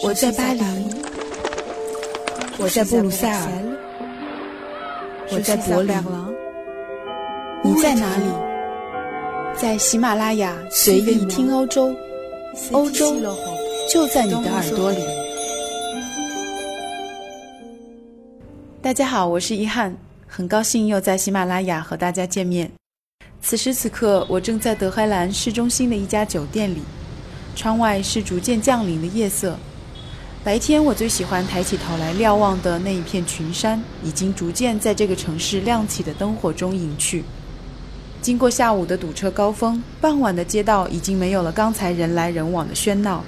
我在巴黎，我在布鲁塞尔，我在柏林，你在哪里？在喜马拉雅随意听欧洲，欧洲就在你的耳朵里。大家好，我是一翰，很高兴又在喜马拉雅和大家见面。此时此刻，我正在德黑兰市中心的一家酒店里，窗外是逐渐降临的夜色。白天，我最喜欢抬起头来瞭望的那一片群山，已经逐渐在这个城市亮起的灯火中隐去。经过下午的堵车高峰，傍晚的街道已经没有了刚才人来人往的喧闹。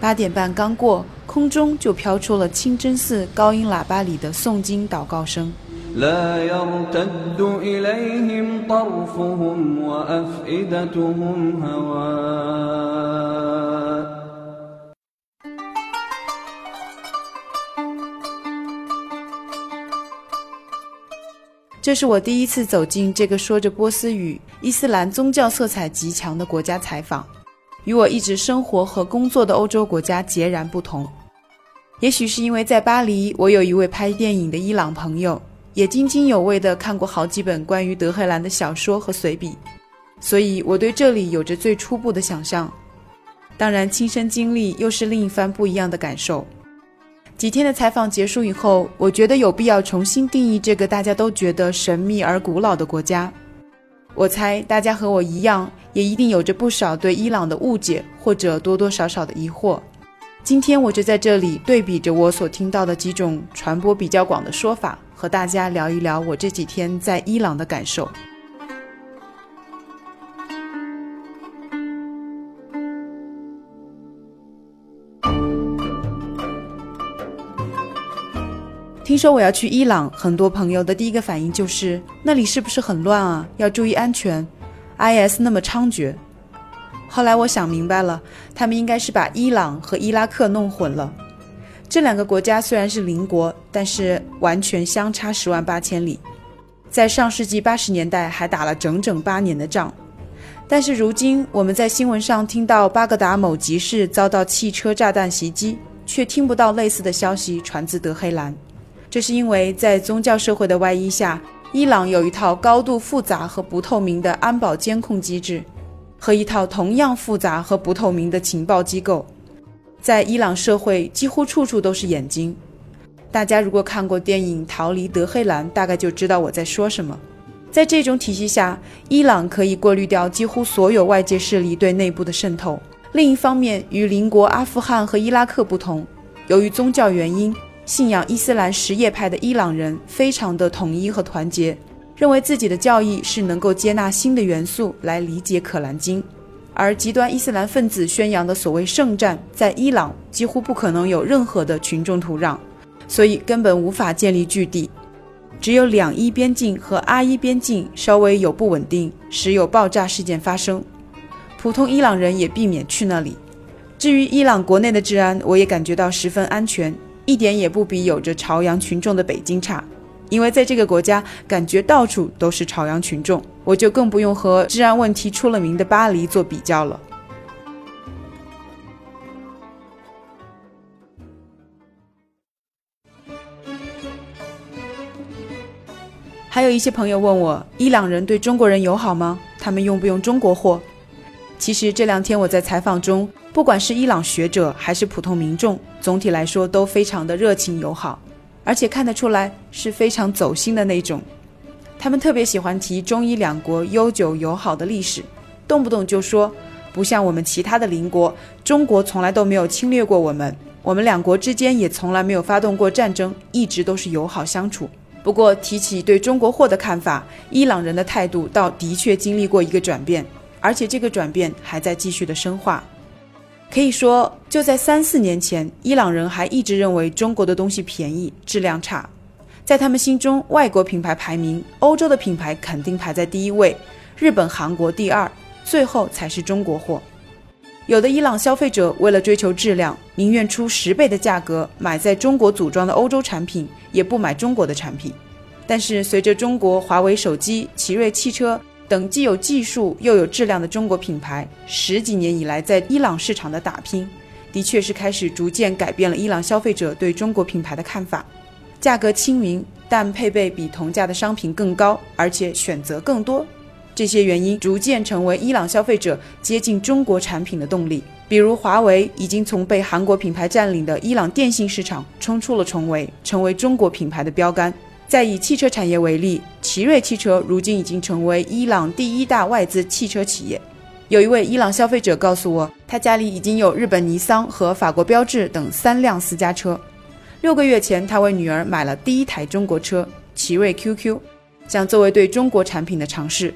八点半刚过，空中就飘出了清真寺高音喇叭里的诵经祷告声。这是我第一次走进这个说着波斯语、伊斯兰宗教色彩极强的国家采访，与我一直生活和工作的欧洲国家截然不同。也许是因为在巴黎，我有一位拍电影的伊朗朋友，也津津有味地看过好几本关于德黑兰的小说和随笔，所以我对这里有着最初步的想象。当然，亲身经历又是另一番不一样的感受。几天的采访结束以后，我觉得有必要重新定义这个大家都觉得神秘而古老的国家。我猜大家和我一样，也一定有着不少对伊朗的误解或者多多少少的疑惑。今天我就在这里对比着我所听到的几种传播比较广的说法，和大家聊一聊我这几天在伊朗的感受。听说我要去伊朗，很多朋友的第一个反应就是那里是不是很乱啊？要注意安全，IS 那么猖獗。后来我想明白了，他们应该是把伊朗和伊拉克弄混了。这两个国家虽然是邻国，但是完全相差十万八千里，在上世纪八十年代还打了整整八年的仗。但是如今我们在新闻上听到巴格达某集市遭到汽车炸弹袭击，却听不到类似的消息传自德黑兰。这是因为在宗教社会的外衣下，伊朗有一套高度复杂和不透明的安保监控机制，和一套同样复杂和不透明的情报机构。在伊朗社会，几乎处处都是眼睛。大家如果看过电影《逃离德黑兰》，大概就知道我在说什么。在这种体系下，伊朗可以过滤掉几乎所有外界势力对内部的渗透。另一方面，与邻国阿富汗和伊拉克不同，由于宗教原因。信仰伊斯兰什叶派的伊朗人非常的统一和团结，认为自己的教义是能够接纳新的元素来理解《可兰经》，而极端伊斯兰分子宣扬的所谓圣战，在伊朗几乎不可能有任何的群众土壤，所以根本无法建立据地。只有两伊边境和阿伊边境稍微有不稳定，时有爆炸事件发生，普通伊朗人也避免去那里。至于伊朗国内的治安，我也感觉到十分安全。一点也不比有着朝阳群众的北京差，因为在这个国家，感觉到处都是朝阳群众，我就更不用和治安问题出了名的巴黎做比较了。还有一些朋友问我，伊朗人对中国人友好吗？他们用不用中国货？其实这两天我在采访中。不管是伊朗学者还是普通民众，总体来说都非常的热情友好，而且看得出来是非常走心的那种。他们特别喜欢提中伊两国悠久友好的历史，动不动就说不像我们其他的邻国，中国从来都没有侵略过我们，我们两国之间也从来没有发动过战争，一直都是友好相处。不过提起对中国货的看法，伊朗人的态度倒的确经历过一个转变，而且这个转变还在继续的深化。可以说，就在三四年前，伊朗人还一直认为中国的东西便宜、质量差。在他们心中，外国品牌排名，欧洲的品牌肯定排在第一位，日本、韩国第二，最后才是中国货。有的伊朗消费者为了追求质量，宁愿出十倍的价格买在中国组装的欧洲产品，也不买中国的产品。但是，随着中国华为手机、奇瑞汽车，等既有技术又有质量的中国品牌，十几年以来在伊朗市场的打拼，的确是开始逐渐改变了伊朗消费者对中国品牌的看法。价格亲民，但配备比同价的商品更高，而且选择更多。这些原因逐渐成为伊朗消费者接近中国产品的动力。比如，华为已经从被韩国品牌占领的伊朗电信市场冲出了重围，成为中国品牌的标杆。再以汽车产业为例，奇瑞汽车如今已经成为伊朗第一大外资汽车企业。有一位伊朗消费者告诉我，他家里已经有日本尼桑和法国标致等三辆私家车。六个月前，他为女儿买了第一台中国车奇瑞 QQ，想作为对中国产品的尝试。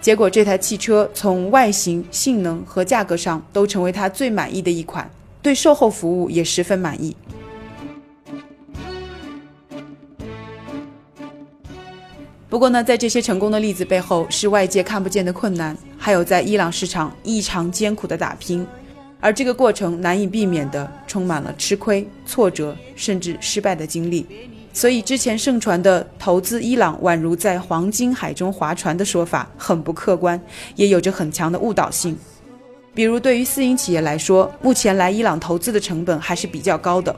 结果，这台汽车从外形、性能和价格上都成为他最满意的一款，对售后服务也十分满意。不过呢，在这些成功的例子背后，是外界看不见的困难，还有在伊朗市场异常艰苦的打拼，而这个过程难以避免的充满了吃亏、挫折，甚至失败的经历。所以之前盛传的投资伊朗宛如在黄金海中划船的说法很不客观，也有着很强的误导性。比如对于私营企业来说，目前来伊朗投资的成本还是比较高的，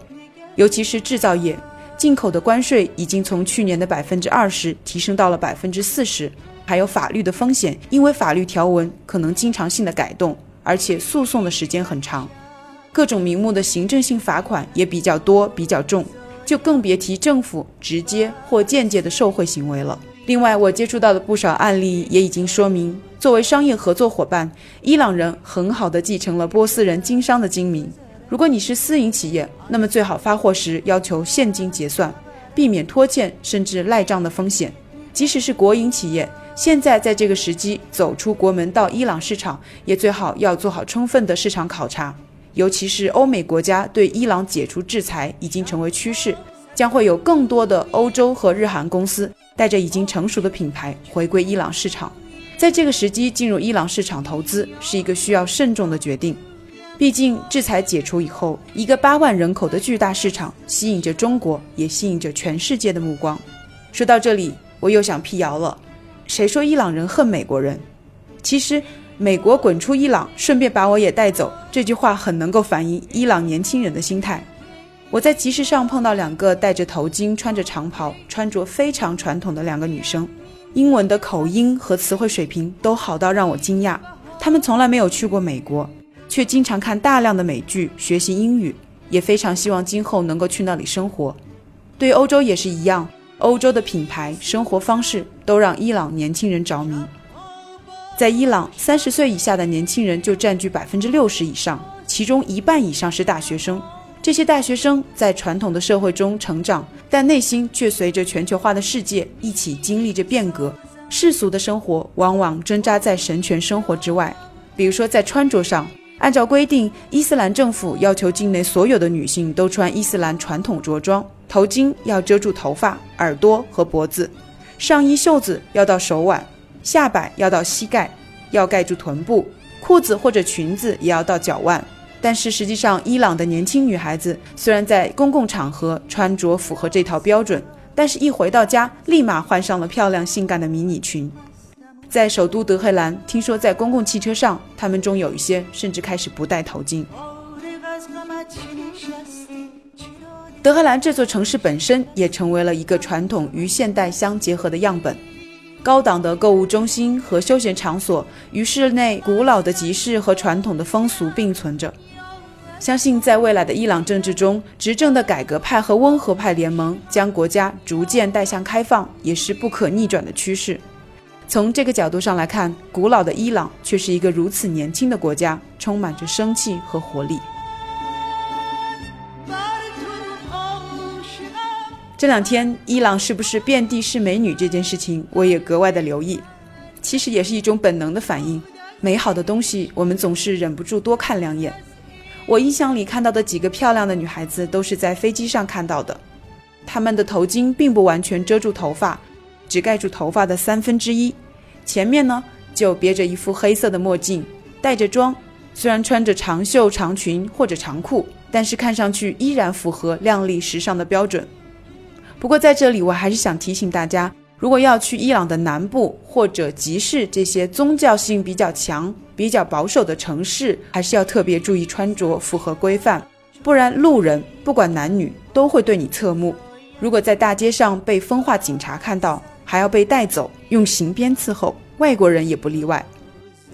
尤其是制造业。进口的关税已经从去年的百分之二十提升到了百分之四十，还有法律的风险，因为法律条文可能经常性的改动，而且诉讼的时间很长，各种名目的行政性罚款也比较多、比较重，就更别提政府直接或间接的受贿行为了。另外，我接触到的不少案例也已经说明，作为商业合作伙伴，伊朗人很好的继承了波斯人经商的精明。如果你是私营企业，那么最好发货时要求现金结算，避免拖欠甚至赖账的风险。即使是国营企业，现在在这个时机走出国门到伊朗市场，也最好要做好充分的市场考察。尤其是欧美国家对伊朗解除制裁已经成为趋势，将会有更多的欧洲和日韩公司带着已经成熟的品牌回归伊朗市场。在这个时机进入伊朗市场投资，是一个需要慎重的决定。毕竟，制裁解除以后，一个八万人口的巨大市场吸引着中国，也吸引着全世界的目光。说到这里，我又想辟谣了：谁说伊朗人恨美国人？其实，“美国滚出伊朗，顺便把我也带走”这句话很能够反映伊朗年轻人的心态。我在集市上碰到两个戴着头巾、穿着长袍、穿着非常传统的两个女生，英文的口音和词汇水平都好到让我惊讶。她们从来没有去过美国。却经常看大量的美剧学习英语，也非常希望今后能够去那里生活。对欧洲也是一样，欧洲的品牌、生活方式都让伊朗年轻人着迷。在伊朗，三十岁以下的年轻人就占据百分之六十以上，其中一半以上是大学生。这些大学生在传统的社会中成长，但内心却随着全球化的世界一起经历着变革。世俗的生活往往挣扎在神权生活之外，比如说在穿着上。按照规定，伊斯兰政府要求境内所有的女性都穿伊斯兰传统着装，头巾要遮住头发、耳朵和脖子，上衣袖子要到手腕，下摆要到膝盖，要盖住臀部，裤子或者裙子也要到脚腕。但是实际上，伊朗的年轻女孩子虽然在公共场合穿着符合这套标准，但是一回到家，立马换上了漂亮性感的迷你裙。在首都德黑兰，听说在公共汽车上，他们中有一些甚至开始不戴头巾。德黑兰这座城市本身也成为了一个传统与现代相结合的样本，高档的购物中心和休闲场所与室内古老的集市和传统的风俗并存着。相信在未来的伊朗政治中，执政的改革派和温和派联盟将国家逐渐带向开放，也是不可逆转的趋势。从这个角度上来看，古老的伊朗却是一个如此年轻的国家，充满着生气和活力。这两天，伊朗是不是遍地是美女这件事情，我也格外的留意。其实也是一种本能的反应，美好的东西我们总是忍不住多看两眼。我印象里看到的几个漂亮的女孩子，都是在飞机上看到的，她们的头巾并不完全遮住头发。只盖住头发的三分之一，前面呢就别着一副黑色的墨镜，带着妆。虽然穿着长袖长裙或者长裤，但是看上去依然符合靓丽时尚的标准。不过在这里，我还是想提醒大家，如果要去伊朗的南部或者集市这些宗教性比较强、比较保守的城市，还是要特别注意穿着符合规范，不然路人不管男女都会对你侧目。如果在大街上被风化警察看到，还要被带走用刑鞭伺候，外国人也不例外。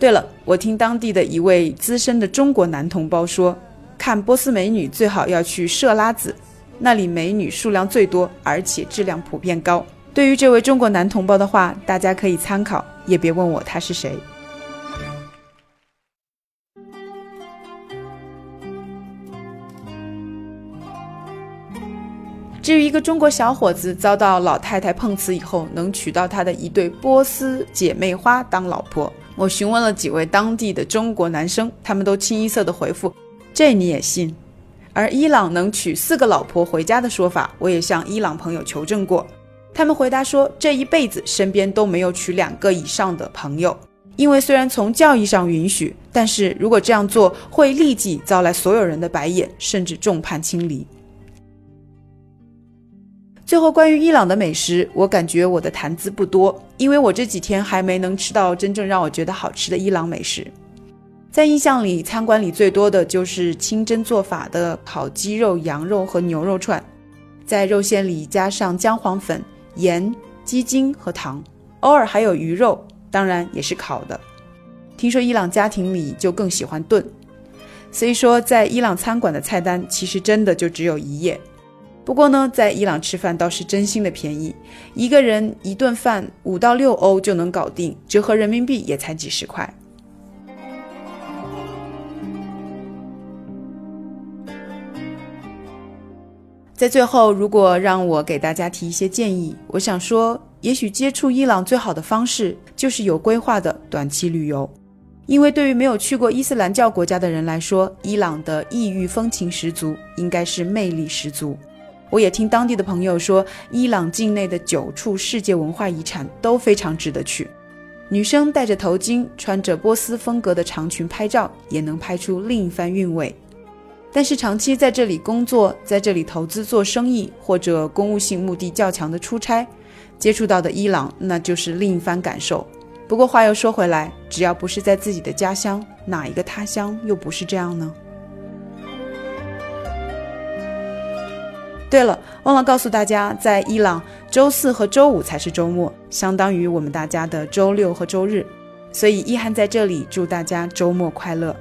对了，我听当地的一位资深的中国男同胞说，看波斯美女最好要去设拉子，那里美女数量最多，而且质量普遍高。对于这位中国男同胞的话，大家可以参考，也别问我他是谁。至于一个中国小伙子遭到老太太碰瓷以后，能娶到他的一对波斯姐妹花当老婆。我询问了几位当地的中国男生，他们都清一色的回复：“这你也信？”而伊朗能娶四个老婆回家的说法，我也向伊朗朋友求证过，他们回答说，这一辈子身边都没有娶两个以上的朋友，因为虽然从教义上允许，但是如果这样做，会立即招来所有人的白眼，甚至众叛亲离。最后，关于伊朗的美食，我感觉我的谈资不多，因为我这几天还没能吃到真正让我觉得好吃的伊朗美食。在印象里，餐馆里最多的就是清真做法的烤鸡肉、羊肉和牛肉串，在肉馅里加上姜黄粉、盐、鸡精和糖，偶尔还有鱼肉，当然也是烤的。听说伊朗家庭里就更喜欢炖，所以说在伊朗餐馆的菜单其实真的就只有一页。不过呢，在伊朗吃饭倒是真心的便宜，一个人一顿饭五到六欧就能搞定，折合人民币也才几十块。在最后，如果让我给大家提一些建议，我想说，也许接触伊朗最好的方式就是有规划的短期旅游，因为对于没有去过伊斯兰教国家的人来说，伊朗的异域风情十足，应该是魅力十足。我也听当地的朋友说，伊朗境内的九处世界文化遗产都非常值得去。女生戴着头巾，穿着波斯风格的长裙拍照，也能拍出另一番韵味。但是长期在这里工作，在这里投资做生意，或者公务性目的较强的出差，接触到的伊朗，那就是另一番感受。不过话又说回来，只要不是在自己的家乡，哪一个他乡又不是这样呢？对了，忘了告诉大家，在伊朗，周四和周五才是周末，相当于我们大家的周六和周日。所以，一涵在这里祝大家周末快乐。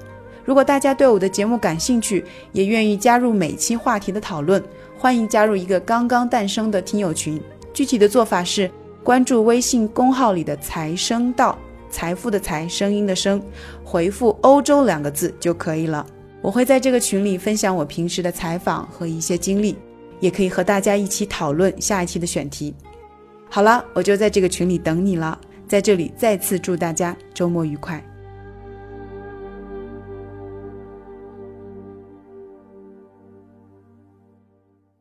如果大家对我的节目感兴趣，也愿意加入每期话题的讨论，欢迎加入一个刚刚诞生的听友群。具体的做法是关注微信公号里的“财声道”，财富的财，声音的声，回复“欧洲”两个字就可以了。我会在这个群里分享我平时的采访和一些经历。也可以和大家一起讨论下一期的选题。好了，我就在这个群里等你了。在这里再次祝大家周末愉快。